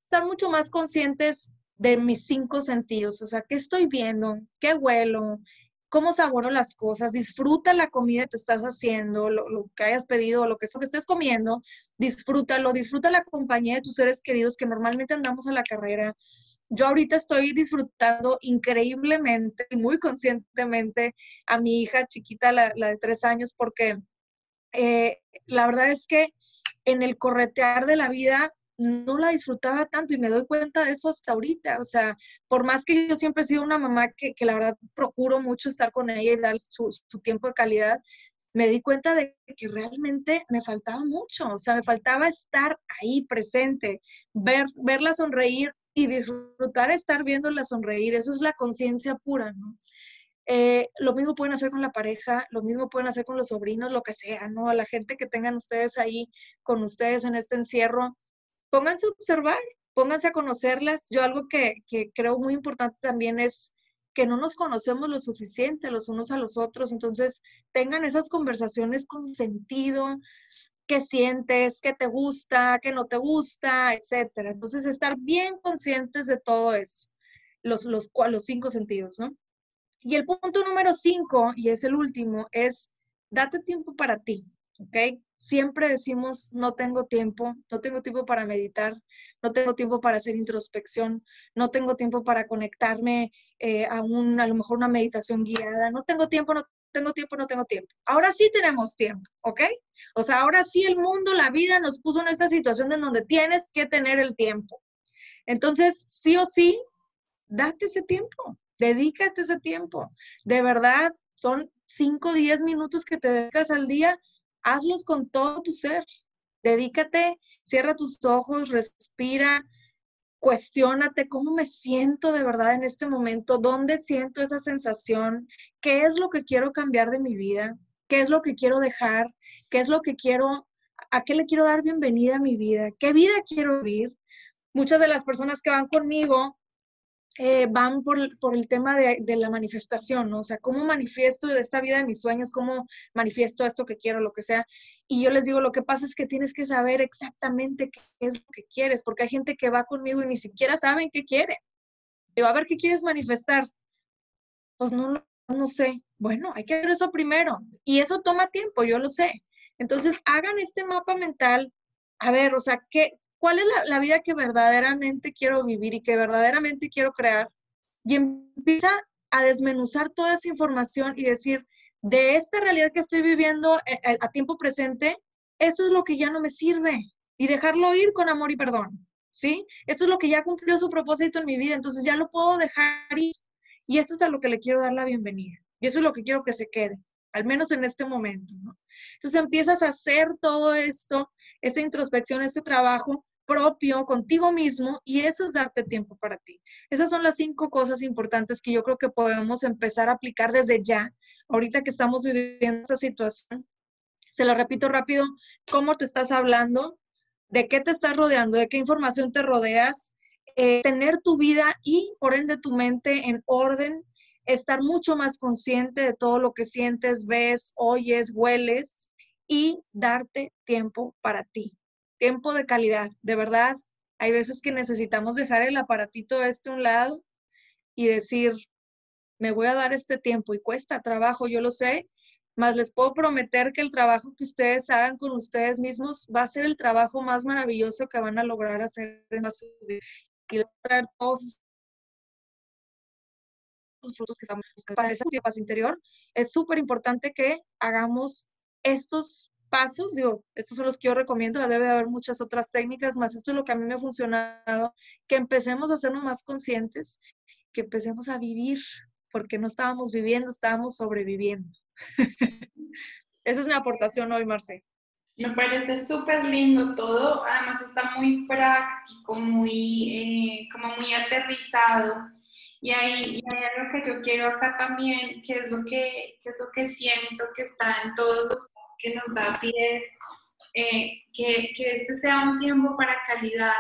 Estar mucho más conscientes de mis cinco sentidos, o sea, qué estoy viendo, qué huelo, cómo saboro las cosas, disfruta la comida que te estás haciendo, lo, que hayas pedido, lo que sea que estés comiendo, disfrútalo, disfruta la compañía de tus seres queridos que normalmente andamos a la carrera. Yo ahorita estoy disfrutando increíblemente y muy conscientemente a mi hija chiquita, la, de tres años, porque eh, la verdad es que en el corretear de la vida no la disfrutaba tanto y me doy cuenta de eso hasta ahorita. O sea, por más que yo siempre he sido una mamá que, la verdad procuro mucho estar con ella y dar su, tiempo de calidad, me di cuenta de que realmente me faltaba mucho. O sea, me faltaba estar ahí presente, ver, verla sonreír y disfrutar estar viéndola sonreír. Eso es la conciencia pura, ¿no? Eh, lo mismo pueden hacer con la pareja, lo mismo pueden hacer con los sobrinos, lo que sea, ¿no? A la gente que tengan ustedes ahí con ustedes en este encierro, pónganse a observar, pónganse a conocerlas. Yo algo que, creo muy importante también es que no nos conocemos lo suficiente los unos a los otros, entonces tengan esas conversaciones con sentido, qué sientes, qué te gusta, qué no te gusta, etcétera. Entonces, estar bien conscientes de todo eso, los, los, los cinco sentidos, ¿no? Y el punto número cinco, y es el último, es date tiempo para ti, ¿ok? Siempre decimos, no tengo tiempo, no tengo tiempo para meditar, no tengo tiempo para hacer introspección, no tengo tiempo para conectarme eh, a, un, a lo mejor una meditación guiada, no tengo tiempo, no tengo tiempo, no tengo tiempo. Ahora sí tenemos tiempo, ¿ok? O sea, ahora sí el mundo, la vida nos puso en esta situación en donde tienes que tener el tiempo. Entonces, sí o sí, date ese tiempo, dedícate ese tiempo. De verdad, son 5 o 10 minutos que te dedicas al día hazlos con todo tu ser. Dedícate, cierra tus ojos, respira, cuestiónate cómo me siento de verdad en este momento, dónde siento esa sensación, qué es lo que quiero cambiar de mi vida, qué es lo que quiero dejar, qué es lo que quiero, a qué le quiero dar bienvenida a mi vida, qué vida quiero vivir. Muchas de las personas que van conmigo eh, van por, el tema de, la manifestación, ¿no? O sea, ¿cómo manifiesto de esta vida de mis sueños? ¿Cómo manifiesto esto que quiero, lo que sea? Y yo les digo, lo que pasa es que tienes que saber exactamente qué es lo que quieres, porque hay gente que va conmigo y ni siquiera saben qué quiere. Digo, a ver, ¿qué quieres manifestar? Pues no, no sé. Bueno, hay que hacer eso primero. Y eso toma tiempo, yo lo sé. Entonces, hagan este mapa mental. A ver, o sea, ¿qué, cuál es la, vida que verdaderamente quiero vivir y que verdaderamente quiero crear. Y empieza a desmenuzar toda esa información y decir, de esta realidad que estoy viviendo eh, eh, a, tiempo presente, esto es lo que ya no me sirve y dejarlo ir con amor y perdón, ¿sí? Esto es lo que ya cumplió su propósito en mi vida, entonces ya lo puedo dejar ir y eso es a lo que le quiero dar la bienvenida y eso es lo que quiero que se quede, al menos en este momento, ¿no? Entonces empiezas a hacer todo esto, esta introspección, este trabajo propio contigo mismo y eso es darte tiempo para ti. Esas son las cinco cosas importantes que yo creo que podemos empezar a aplicar desde ya, ahorita que estamos viviendo esta situación. Se lo repito rápido, cómo te estás hablando, de qué te estás rodeando, de qué información te rodeas, eh, tener tu vida y por ende tu mente en orden, estar mucho más consciente de todo lo que sientes, ves, oyes, hueles y darte tiempo para ti tiempo de calidad, de verdad. Hay veces que necesitamos dejar el aparatito este a un lado y decir, me voy a dar este tiempo y cuesta trabajo, yo lo sé, más les puedo prometer que el trabajo que ustedes hagan con ustedes mismos va a ser el trabajo más maravilloso que van a lograr hacer en su vida y traer todos sus frutos que estamos para esa paz interior. Es súper importante que hagamos estos pasos, digo, estos son los que yo recomiendo, debe de haber muchas otras técnicas, más esto es lo que a mí me ha funcionado, que empecemos a hacernos más conscientes, que empecemos a vivir, porque no estábamos viviendo, estábamos sobreviviendo. Esa es mi aportación hoy, Marce. Me parece súper lindo todo, además está muy práctico, muy, eh, como muy aterrizado. Y hay, y hay, algo que yo quiero acá también, que es lo que, que es lo que siento que está en todos los que nos da así es eh, que, que este sea un tiempo para calidad,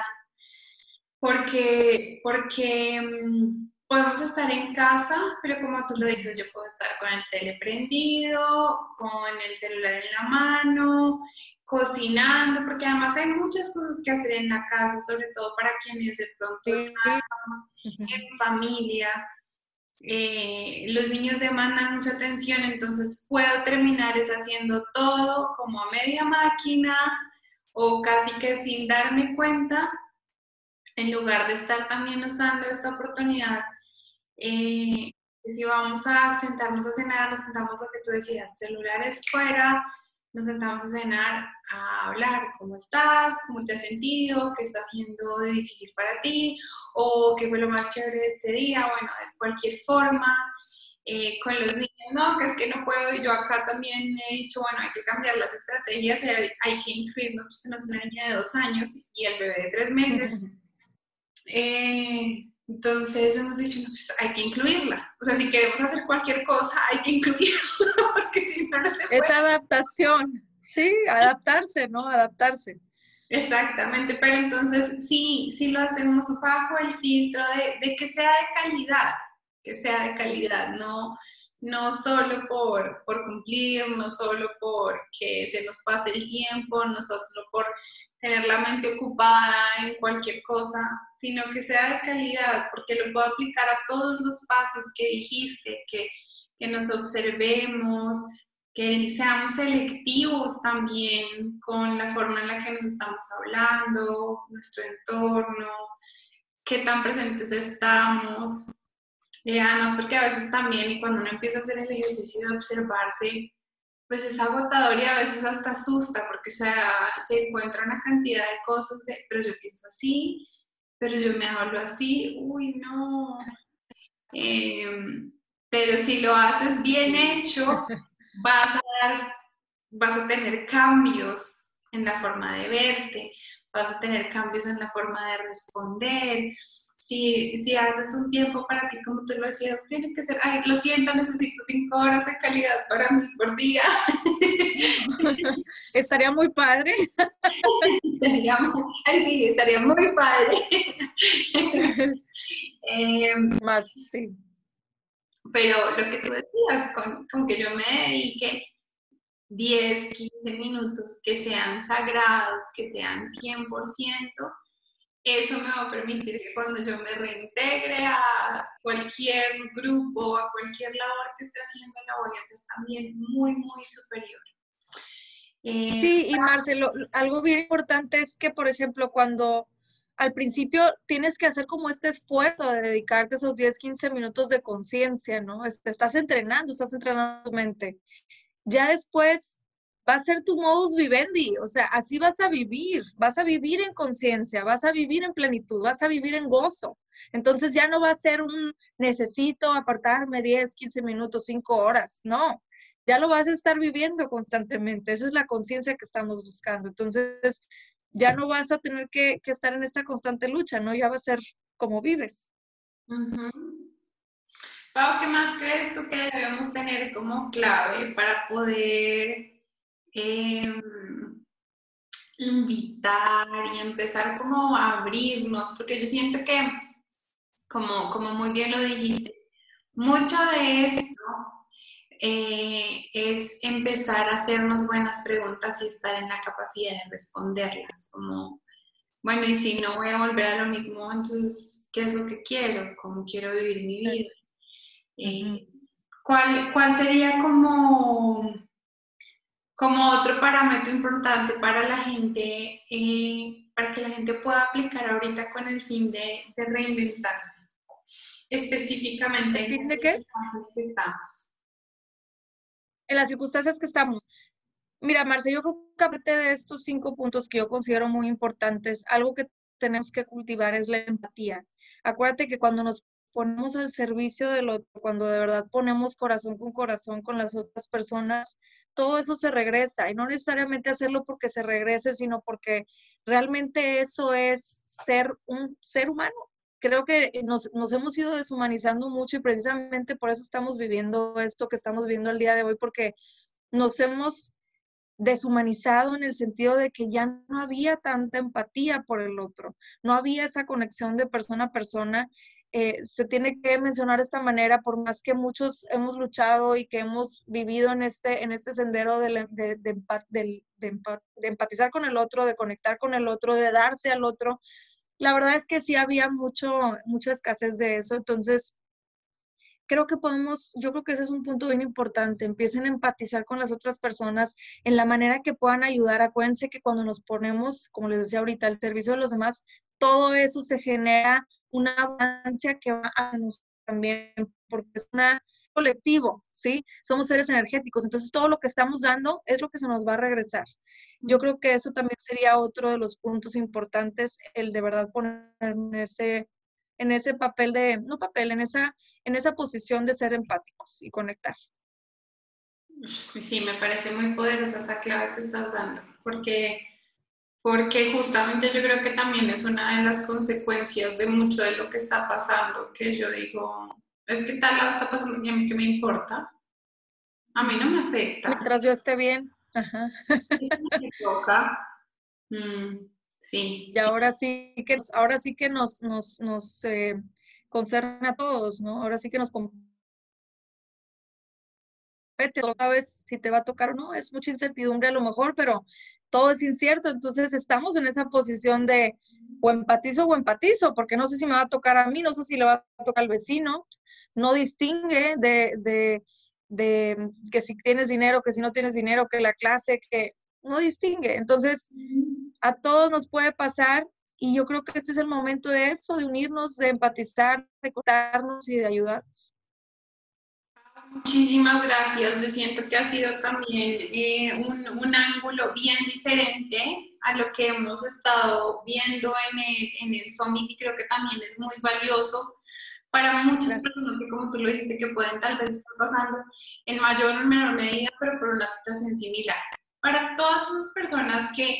porque, porque mm, podemos estar en casa, pero como tú lo dices, yo puedo estar con el tele prendido, con el celular en la mano, cocinando, porque además hay muchas cosas que hacer en la casa, sobre todo para quienes de pronto están en familia. Eh, los niños demandan mucha atención, entonces puedo terminar es haciendo todo como a media máquina o casi que sin darme cuenta, en lugar de estar también usando esta oportunidad eh, si vamos a sentarnos a cenar, nos sentamos lo que tú decías, celulares fuera, nos sentamos a cenar a hablar cómo estás, cómo te has sentido, qué está haciendo de difícil para ti, o qué fue lo más chévere de este día, bueno, de cualquier forma. Eh, con los niños, no, que es que no puedo, y yo acá también he dicho, bueno, hay que cambiar las estrategias, hay, hay que incluir, nosotros tenemos una niña de dos años y el bebé de tres meses. Eh, entonces hemos dicho, no, pues hay que incluirla. O sea, si queremos hacer cualquier cosa, hay que incluirla, si no, no se puede. Es adaptación, sí, adaptarse, ¿no? Adaptarse. Exactamente, pero entonces sí, sí lo hacemos bajo el filtro de, de que sea de calidad, que sea de calidad, no, no solo por, por cumplir, no solo porque se nos pase el tiempo, no solo por tener la mente ocupada en cualquier cosa, sino que sea de calidad, porque lo puedo aplicar a todos los pasos que dijiste, que, que nos observemos, que seamos selectivos también con la forma en la que nos estamos hablando, nuestro entorno, qué tan presentes estamos. Y además, porque a veces también, y cuando uno empieza a hacer el ejercicio de observarse, pues es agotador y a veces hasta asusta porque se, se encuentra una cantidad de cosas de, pero yo pienso así, pero yo me hablo así, uy, no. Em, pero si lo haces bien hecho, vas a, dar, vas a tener cambios en la forma de verte, vas a tener cambios en la forma de responder, si, si haces un tiempo para ti, como tú lo decías, tiene que ser, ay, lo siento, necesito cinco horas de calidad para mí por día. Estaría muy padre. estaría muy, ay, sí, estaría muy padre. Em, Más, sí. Pero lo que tú con, con que yo me dedique 10, 15 minutos que sean sagrados, que sean 100%, eso me va a permitir que cuando yo me reintegre a cualquier grupo, a cualquier labor que esté haciendo, la voy a hacer también muy, muy superior. Eh, sí, y Marcelo, algo bien importante es que, por ejemplo, cuando al principio tienes que hacer como este esfuerzo de dedicarte esos 10, 15 minutos de conciencia, ¿no? Estás entrenando, estás entrenando tu mente. Ya después va a ser tu modus vivendi, o sea, así vas a vivir, vas a vivir en conciencia, vas a vivir en plenitud, vas a vivir en gozo. Entonces ya no va a ser un necesito apartarme 10, 15 minutos, 5 horas, no, ya lo vas a estar viviendo constantemente, esa es la conciencia que estamos buscando. Entonces ya no vas a tener que, estar en esta constante lucha, ¿no? Ya va a ser como vives. Pau, ¿qué más crees tú que debemos tener como clave para poder Em, invitar y empezar como a abrirnos, porque yo siento que, como, como muy bien lo dijiste, mucho de esto eh, es empezar a hacernos buenas preguntas y estar en la capacidad de responderlas, como, bueno, y si no voy a volver a lo mismo, entonces, ¿qué es lo que quiero? ¿Cómo quiero vivir mi vida? Eh, ¿cuál, ¿Cuál sería como como otro parámetro importante para la gente, eh, para que la gente pueda aplicar ahorita con el fin de, reinventarse, específicamente en las circunstancias que estamos. En las circunstancias que estamos. Mira, Marce, yo creo que aparte de estos cinco puntos que yo considero muy importantes, algo que tenemos que cultivar es la empatía. Acuérdate que cuando nos ponemos al servicio del otro, cuando de verdad ponemos corazón con corazón con las otras personas, todo eso se regresa y no necesariamente hacerlo porque se regrese, sino porque realmente eso es ser un ser humano. Creo que nos, hemos ido deshumanizando mucho y precisamente por eso estamos viviendo esto que estamos viviendo el día de hoy, porque nos hemos deshumanizado en el sentido de que ya no había tanta empatía por el otro, no había esa conexión de persona a persona. Eh, se tiene que mencionar de esta manera, por más que muchos hemos luchado y que hemos vivido en este, en este sendero de, de, de empatizar con el otro, de conectar con el otro, de darse al otro, la verdad es que sí había mucho, mucha escasez de eso. Entonces, creo que podemos, yo creo que ese es un punto bien importante, empiecen a empatizar con las otras personas en la manera que puedan ayudar. Acuérdense que cuando nos ponemos, como les decía ahorita, al servicio de los demás, todo eso se genera una avancia que va a nosotros también, porque es un colectivo, ¿sí? Somos seres energéticos, entonces todo lo que estamos dando es lo que se nos va a regresar. Yo creo que eso también sería otro de los puntos importantes, el de verdad poner en ese, en ese papel de, no papel, en esa, en esa posición de ser empáticos y conectar. Sí, me parece muy poderosa esa clave que estás dando, porque, porque justamente yo creo que también es una de las consecuencias de mucho de lo que está pasando, que yo digo, es que tal lado está pasando y a mí qué me importa. A mí no me afecta. Mientras yo esté bien. Ajá. me toca. Mm, sí. Y ahora sí que, ahora sí que nos, nos, nos eh, concerne a todos, ¿no? Ahora sí que nos compete otra vez si te va a tocar o no, es mucha incertidumbre a lo mejor, pero todo es incierto, entonces estamos en esa posición de o empatizo o empatizo, porque no sé si me va a tocar a mí, no sé si le va a tocar al vecino, no distingue de, de, de que si tienes dinero, que si no tienes dinero, que la clase, que no distingue. Entonces, a todos nos puede pasar y yo creo que este es el momento de eso, de unirnos, de empatizar, de contarnos y de ayudarnos. Muchísimas gracias. Yo siento que ha sido también eh, un, un, ángulo bien diferente a lo que hemos estado viendo en el, en el Summit y creo que también es muy valioso para muchas personas que, como tú lo dijiste, que pueden tal vez estar pasando en mayor o menor medida, pero por una situación similar. Para todas esas personas que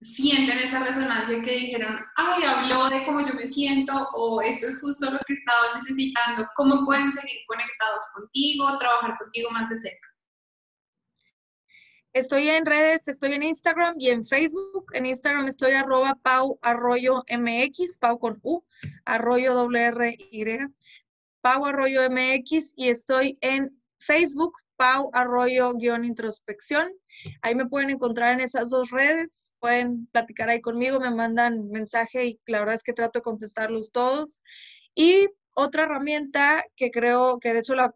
sienten esa resonancia que dijeron, ay, habló de cómo yo me siento o esto es justo lo que he estado necesitando, ¿cómo pueden seguir conectados contigo, trabajar contigo más de cerca? Estoy en redes, estoy en Instagram y en Facebook. En Instagram estoy arroba Pau Arroyo MX, Pau con U, Arroyo WR Y, Pau Arroyo MX y estoy en Facebook, Pau Arroyo guion introspección. Ahí me pueden encontrar en esas dos redes, pueden platicar ahí conmigo, me mandan mensaje y la verdad es que trato de contestarlos todos. Y otra herramienta que creo que de hecho la,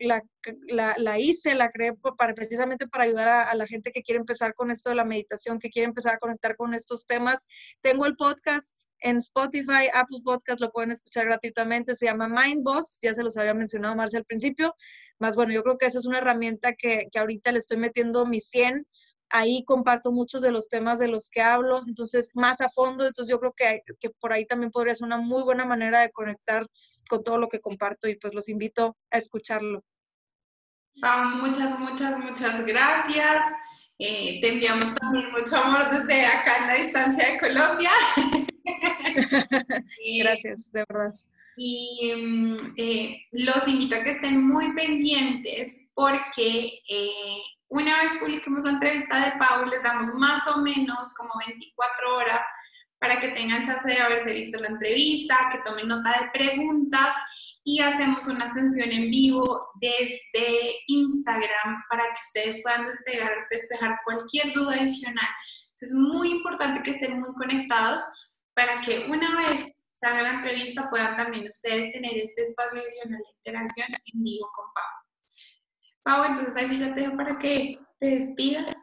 la, hice, la creé para, precisamente para ayudar a, la gente que quiere empezar con esto de la meditación, que quiere empezar a conectar con estos temas. Tengo el podcast en Spotify, Apple Podcast, lo pueden escuchar gratuitamente, se llama Mind Boss, ya se los había mencionado Marcia al principio, más bueno, yo creo que esa es una herramienta que, que ahorita le estoy metiendo mi 100 ahí comparto muchos de los temas de los que hablo, entonces más a fondo, entonces yo creo que, que por ahí también podría ser una muy buena manera de conectar con todo lo que comparto y pues los invito a escucharlo. muchas, muchas, muchas gracias. Eh, te enviamos también mucho amor desde acá en la distancia de Colombia. gracias, de verdad. Y mm, eh, los invito a que estén muy pendientes porque eh, una vez publiquemos la entrevista de Pau, les damos más o menos como 24 horas para que tengan chance de haberse visto la entrevista, que tomen nota de preguntas y hacemos una sesión en vivo desde Instagram para que ustedes puedan despegar, despejar cualquier duda adicional. Es muy importante que estén muy conectados para que una vez salga la entrevista puedan también ustedes tener este espacio adicional de interacción en vivo con Pau. Pau, entonces ahí sí ya te dejo para que te despidas.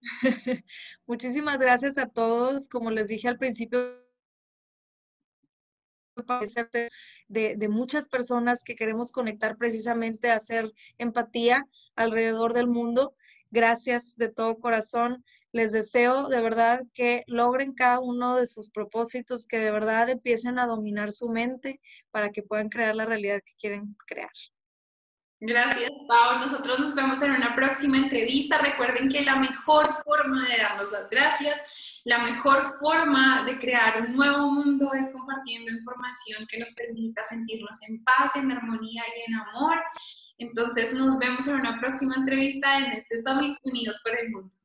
Muchísimas gracias a todos. Como les dije al principio, de, muchas personas que queremos conectar precisamente a hacer empatía alrededor del mundo. Gracias de todo corazón. Les deseo de verdad que logren cada uno de sus propósitos, que de verdad empiecen a dominar su mente para que puedan crear la realidad que quieren crear. Gracias, Pau. Nosotros nos vemos en una próxima entrevista. Recuerden que la mejor forma de darnos las gracias, la mejor forma de crear un nuevo mundo es compartiendo información que nos permita sentirnos en paz, en armonía y en amor. Entonces nos vemos en una próxima entrevista en este Summit Unidos por el Mundo.